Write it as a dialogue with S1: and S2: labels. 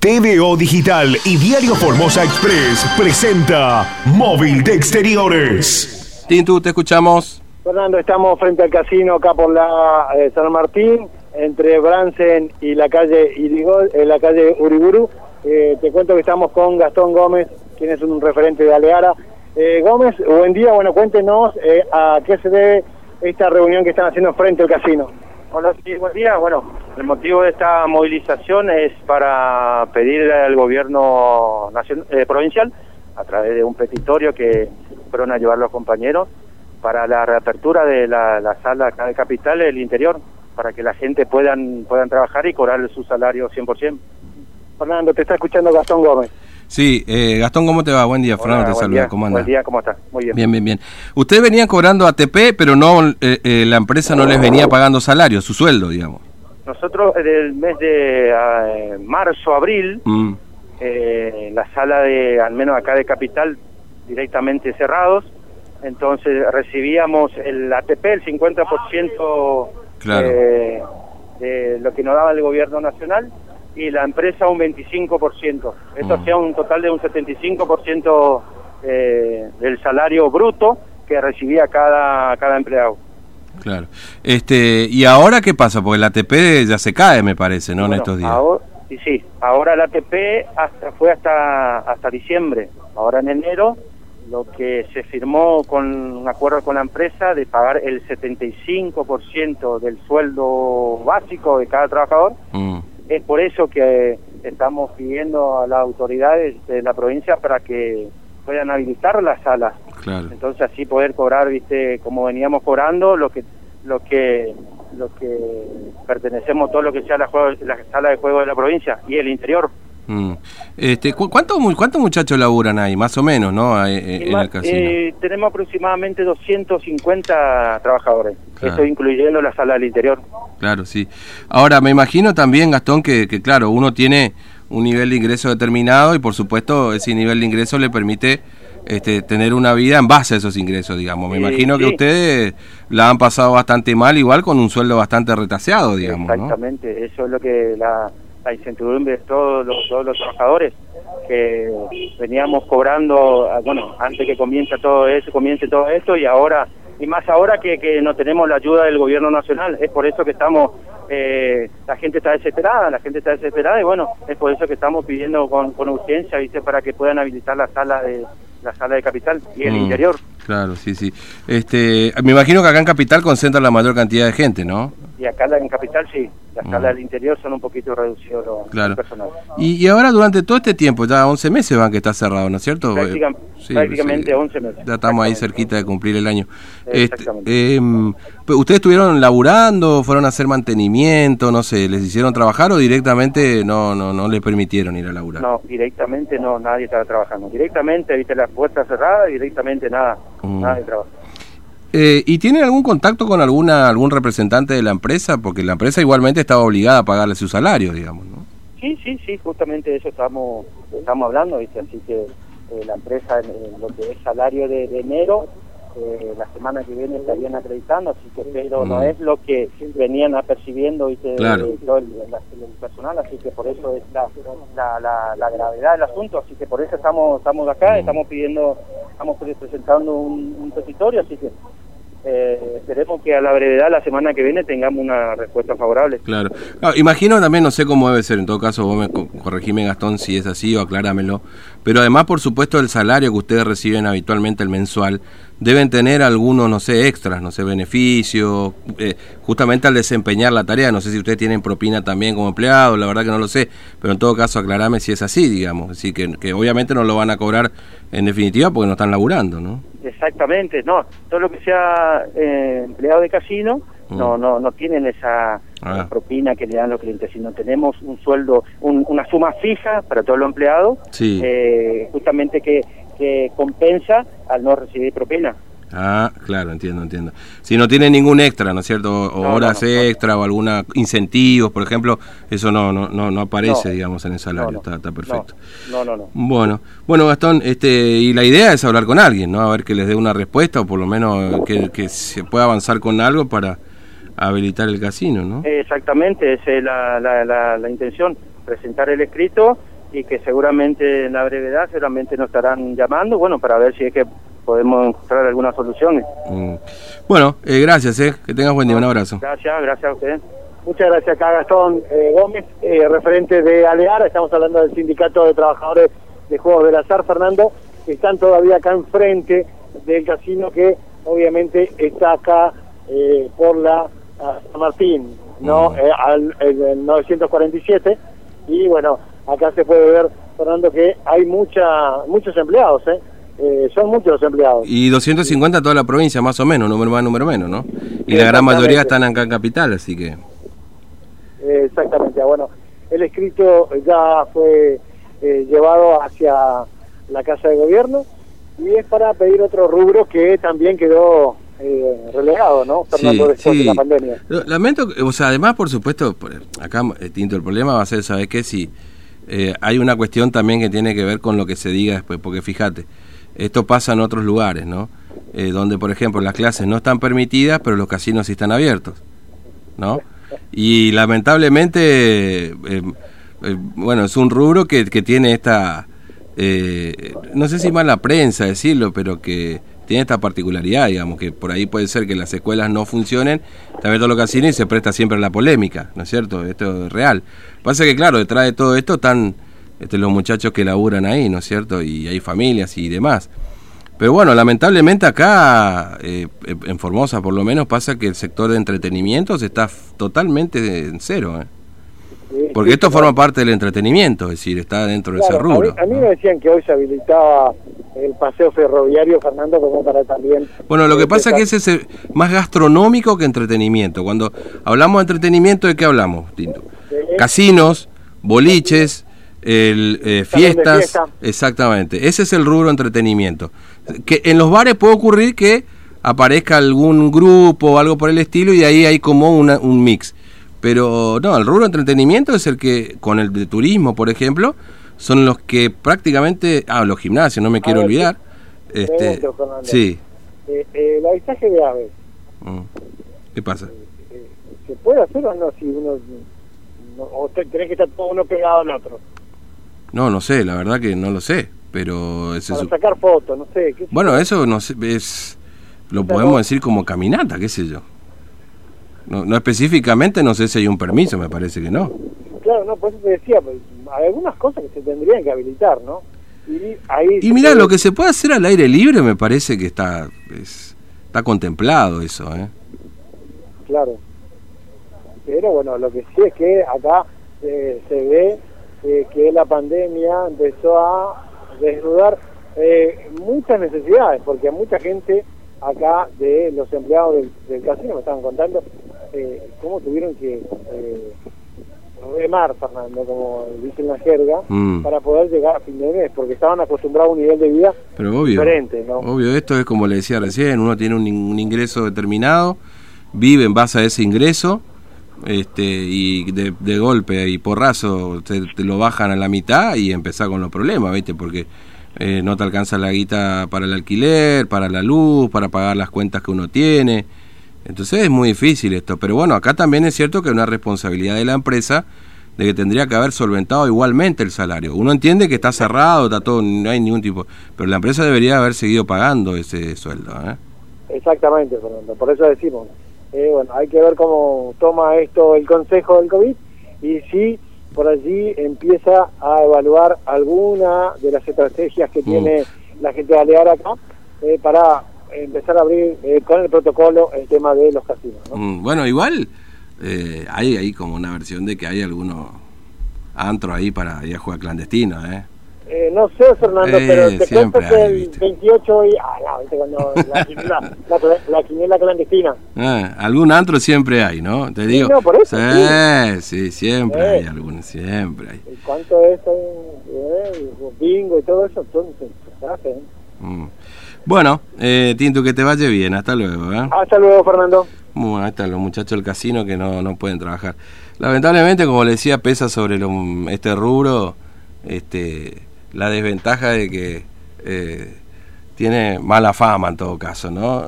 S1: TVO Digital y Diario Formosa Express presenta Móvil de Exteriores.
S2: Tintu, te escuchamos.
S3: Fernando, estamos frente al casino acá por la eh, San Martín, entre Bransen y la calle Irigol, eh, la calle Uriburu. Eh, te cuento que estamos con Gastón Gómez, quien es un referente de Aleara. Eh, Gómez, buen día, bueno, cuéntenos eh, a qué se debe esta reunión que están haciendo frente al casino.
S4: Hola, sí, buen día. Bueno, el motivo de esta movilización es para pedir al gobierno nacional, eh, provincial, a través de un petitorio que fueron a llevar los compañeros, para la reapertura de la, la sala acá de Capital del interior, para que la gente puedan, puedan trabajar y cobrar su salario 100%.
S3: Fernando, te está escuchando Gastón Gómez.
S2: Sí, eh, Gastón, ¿cómo te va? Buen día, Fernando, te saluda.
S4: día.
S2: ¿Cómo andas?
S4: Buen día, ¿cómo estás? Muy bien.
S2: Bien, bien, bien. Ustedes venían cobrando ATP, pero no eh, eh, la empresa no les venía pagando salario, su sueldo, digamos.
S4: Nosotros en el mes de eh, marzo, abril,
S2: Mm,
S4: eh, la sala de, al menos acá de Capital, directamente cerrados. Entonces recibíamos el ATP, el 50%
S2: Claro.
S4: eh, de lo que nos daba el gobierno nacional y la empresa un 25%. Esto
S2: Mm.
S4: hacía un total de un 75% eh, del salario bruto que recibía cada, cada empleado.
S2: Claro. Este, ¿Y ahora qué pasa? Porque el ATP ya se cae, me parece, ¿no? en estos días.
S4: Ahora, y sí, ahora el ATP hasta, fue hasta, hasta diciembre. Ahora en enero lo que se firmó con un acuerdo con la empresa de pagar el 75% del sueldo básico de cada trabajador.
S2: Mm,
S4: Es por eso que estamos pidiendo a las autoridades de la provincia para que puedan habilitar las salas.
S2: Claro.
S4: Entonces así poder cobrar, viste, como veníamos cobrando, lo que lo que lo que pertenecemos todo lo que sea la, juego- la sala de juego de la provincia y el interior.
S2: Mm. Este, ¿cu- ¿cuántos, mu- ¿Cuántos muchachos laburan ahí? Más o menos, ¿no? Eh,
S4: Y
S2: en
S4: más-
S2: el casino.
S4: eh, tenemos aproximadamente 250 trabajadores,
S2: Claro.
S4: esto incluyendo la sala del interior.
S2: Claro, sí. Ahora, me imagino también, Gastón, que, que claro, uno tiene un nivel de ingreso determinado y por supuesto ese nivel de ingreso le permite este, tener una vida en base a esos ingresos, digamos. Me
S4: Sí,
S2: imagino que
S4: sí.
S2: ustedes la han pasado bastante mal, igual con un sueldo bastante retaseado, digamos, ¿no?
S4: Exactamente, eso es lo que la, la incertidumbre de todos los, todos los trabajadores que veníamos cobrando, ah, bueno, antes que comience todo eso, comience todo esto y ahora y más ahora que, que no tenemos la ayuda del gobierno nacional, es por eso que estamos, eh, la gente está desesperada, la gente está desesperada y bueno, es por eso que estamos pidiendo con, con urgencia, viste, para que puedan habilitar la sala de la sala de capital y el
S2: Mm,
S4: interior.
S2: Claro, sí, sí. Este, me imagino que acá en Capital concentra la mayor cantidad de gente, ¿no?
S4: Y acá en capital sí, la
S2: Mm.
S4: sala del interior son un poquito reducidos los
S2: Claro.
S4: personal.
S2: Y, y ahora durante todo este tiempo, ya 11 meses van que está cerrado, ¿no es cierto? Sí,
S4: prácticamente
S2: sí.
S4: 11 meses.
S2: Ya estamos ahí cerquita de cumplir el año. Este,
S4: Exactamente.
S2: pues, ¿Ustedes estuvieron laburando, fueron a hacer mantenimiento, no sé, les hicieron trabajar o directamente no no no les permitieron ir a laburar?
S4: No, directamente no, nadie estaba trabajando. Directamente, viste, las puertas cerradas directamente nada,
S2: Mm.
S4: nada de trabajo.
S2: Eh, ¿Y tienen algún contacto con alguna algún representante de la empresa? Porque la empresa igualmente estaba obligada a pagarle su salario, digamos, ¿no?
S4: Sí, sí, sí, justamente de eso estamos, estamos hablando, viste, así que eh, la empresa en, lo que es salario de, de enero, eh, la semana que viene estarían acreditando, así que pero no
S2: Mm.
S4: es lo que venían apercibiendo, viste,
S2: Claro.
S4: de todo el, personal, así que por eso es la, la, la, la gravedad del asunto, así que por eso estamos, estamos acá,
S2: Mm.
S4: estamos pidiendo, estamos pre- presentando un, un petitorio, así que eh, esperemos que a la brevedad la semana que viene tengamos una respuesta favorable.
S2: Claro. Imagino también, no sé cómo debe ser, en todo caso vos me co- corregime Gastón si es así o acláramelo, pero además por supuesto el salario que ustedes reciben habitualmente el mensual, deben tener algunos, no sé, extras, no sé, beneficios, eh, justamente al desempeñar la tarea, no sé si ustedes tienen propina también como empleados, la verdad que no lo sé, pero en todo caso aclarame si es así, digamos, así que, que obviamente no lo van a cobrar en definitiva porque no están laburando, ¿no?
S4: Exactamente, no, todo lo que sea eh, empleado de casino
S2: Mm.
S4: no no no tienen esa
S2: Ah.
S4: propina que le dan los clientes, sino tenemos un sueldo, un- una suma fija para todos los empleados,
S2: Sí.
S4: eh, justamente que, que compensa al no recibir propina.
S2: Ah, claro, entiendo, entiendo. Si no tiene ningún extra, ¿no es cierto? O,
S4: No,
S2: horas
S4: no, no.
S2: extra o alguna incentivos, por ejemplo, eso no no no, no aparece, digamos, en el salario. Está, está perfecto.
S4: No, no, no.
S2: Bueno, bueno, Gastón, este, y la idea es hablar con alguien, ¿no? A ver que les dé una respuesta o por lo menos que, que se pueda avanzar con algo para habilitar el casino, ¿no?
S4: Exactamente, esa es la, la, la, la intención, presentar el escrito y que seguramente en la brevedad seguramente nos estarán llamando, bueno, para ver si es que podemos encontrar alguna solución.
S2: Mm. Bueno, eh, gracias, eh. que tengas buen día, un abrazo.
S4: Gracias, gracias a usted.
S3: Muchas gracias acá Gastón eh, Gómez, eh, referente de Alear, estamos hablando del Sindicato de Trabajadores de Juegos del Azar, Fernando, que están todavía acá enfrente del casino que obviamente está acá eh, por la San Martín, ¿no?
S2: Mm.
S3: Eh, al el 947, y bueno, acá se puede ver, Fernando, que hay mucha muchos empleados, ¿eh? Eh, son muchos los empleados.
S2: Y 250 toda la provincia, más o menos, número más, número menos, ¿no? Y la gran mayoría están acá en Capital, así que...
S3: Eh, exactamente, bueno, el escrito ya fue eh, llevado hacia la Casa de Gobierno y es para pedir otro rubro que también quedó eh, relegado, ¿no? Fernando, después de la pandemia.
S2: Lamento, o sea, además, por supuesto, acá, eh, Tinto, el problema va a ser, ¿sabes qué? Si eh, hay una cuestión también que tiene que ver con lo que se diga después, porque fíjate, esto pasa en otros lugares, ¿no? Eh, donde, por ejemplo, las clases no están permitidas, pero los casinos sí están abiertos, ¿no? Y lamentablemente, eh, bueno, es un rubro que, que tiene esta, no sé si mala prensa decirlo, pero que tiene esta particularidad, digamos, que por ahí puede ser que las escuelas no funcionen, también todos los casinos y se presta siempre a la polémica, ¿no es cierto? Esto es real. Pasa que, claro, detrás de todo esto están este, los muchachos que laburan ahí, ¿no es cierto? Y hay familias y demás. Pero bueno, lamentablemente acá, eh, en Formosa por lo menos, pasa que el sector de entretenimientos está f- totalmente en cero, ¿eh? Porque esto forma parte del entretenimiento, es decir, está dentro de ese
S3: Claro, a mí,
S2: rubro.
S3: a mí me decían que hoy se habilitaba el paseo ferroviario, Fernando, como para también...
S2: Bueno, lo que
S3: eh,
S2: pasa es que ese es más gastronómico que entretenimiento. Cuando hablamos de entretenimiento, ¿de qué hablamos, Tinto?
S3: de-
S2: Casinos, boliches, el, eh,
S3: de
S2: fiestas.
S3: fiesta.
S2: Exactamente, ese es el rubro entretenimiento. Que en los bares puede ocurrir que aparezca algún grupo o algo por el estilo y ahí hay como una, un mix. Pero no, el rubro entretenimiento es el que, con el de turismo, por ejemplo, son los que prácticamente, ah, los gimnasios, no me quiero
S3: ver,
S2: olvidar. Este,
S3: Fernando.
S2: sí.
S3: Eh, eh, el avistaje de aves,
S2: Mm. ¿Qué pasa?
S3: eh, ¿se puede hacer o no si uno... no- o te- tenés que estar todo uno pegado al otro?
S2: No, no sé, la verdad que no lo sé, pero ese
S3: Para
S2: es-
S3: sacar fotos, no sé. qué
S2: bueno, eso no sé, es lo podemos decir como caminata, qué sé yo. No, no específicamente, no sé si hay un permiso, me parece que no.
S3: Claro, no, por eso te decía, pues, hay algunas cosas que se tendrían que habilitar, ¿no? Y ahí...
S2: Y mira,
S3: puede-
S2: lo que se puede hacer al aire libre me parece que está es- está contemplado eso, ¿eh?
S3: Claro. Pero bueno, lo que sí es que acá eh, se ve eh, que la pandemia empezó a desnudar eh, muchas necesidades, porque mucha gente acá de los empleados del, del casino me estaban contando eh, cómo tuvieron que eh, remar, Fernando, como dicen la jerga,
S2: Mm.
S3: para poder llegar a fin de mes, porque estaban acostumbrados a un nivel de vida
S2: Pero obvio.
S3: diferente, ¿no?
S2: Obvio, esto es como le decía recién, uno tiene un, un ingreso determinado, vive en base a ese ingreso, este, y de, de golpe y porrazo te, te lo bajan a la mitad y empezás con los problemas, ¿viste? Porque eh, no te alcanza la guita para el alquiler, para la luz, para pagar las cuentas que uno tiene. Entonces es muy difícil esto. Pero bueno, acá también es cierto que es una responsabilidad de la empresa de que tendría que haber solventado igualmente el salario. Uno entiende que está cerrado, está todo, no hay ningún tipo, pero la empresa debería haber seguido pagando ese sueldo. ¿eh?
S3: Exactamente, Fernando, por eso decimos. eh, bueno, hay que ver cómo toma esto el Consejo del COVID y si por allí empieza a evaluar alguna de las estrategias que
S2: Mm.
S3: tiene la gente de Alear acá eh, para empezar a abrir eh, con el protocolo el tema de los casinos. ¿no?
S2: Mm, Bueno, igual eh, hay ahí como una versión de que hay algunos antros ahí para ir a jugar clandestino, ¿eh?
S3: Eh, no sé, Fernando,
S2: Eh,
S3: pero te cuento que
S2: hay,
S3: el
S2: ¿viste?
S3: 28 y... Ah, no, ¿viste? Cuando la quiniela, la, la quiniela clandestina.
S2: Ah, algún antro siempre hay, ¿no? Te digo.
S3: no, por eso,
S2: Sí, sí, siempre
S3: Eh.
S2: hay algunos, siempre hay.
S3: ¿Y ¿Cuánto es eh, bingo y todo eso? Entonces, ¿eh?
S2: Mm. Bueno, eh, Tinto, que te vaya bien, hasta luego, ¿eh?
S3: Hasta luego, Fernando.
S2: Bueno, ahí están los muchachos del casino que no, no pueden trabajar. Lamentablemente, como le decía, pesa sobre lo- este rubro este, la desventaja de que eh, tiene mala fama en todo caso, ¿no?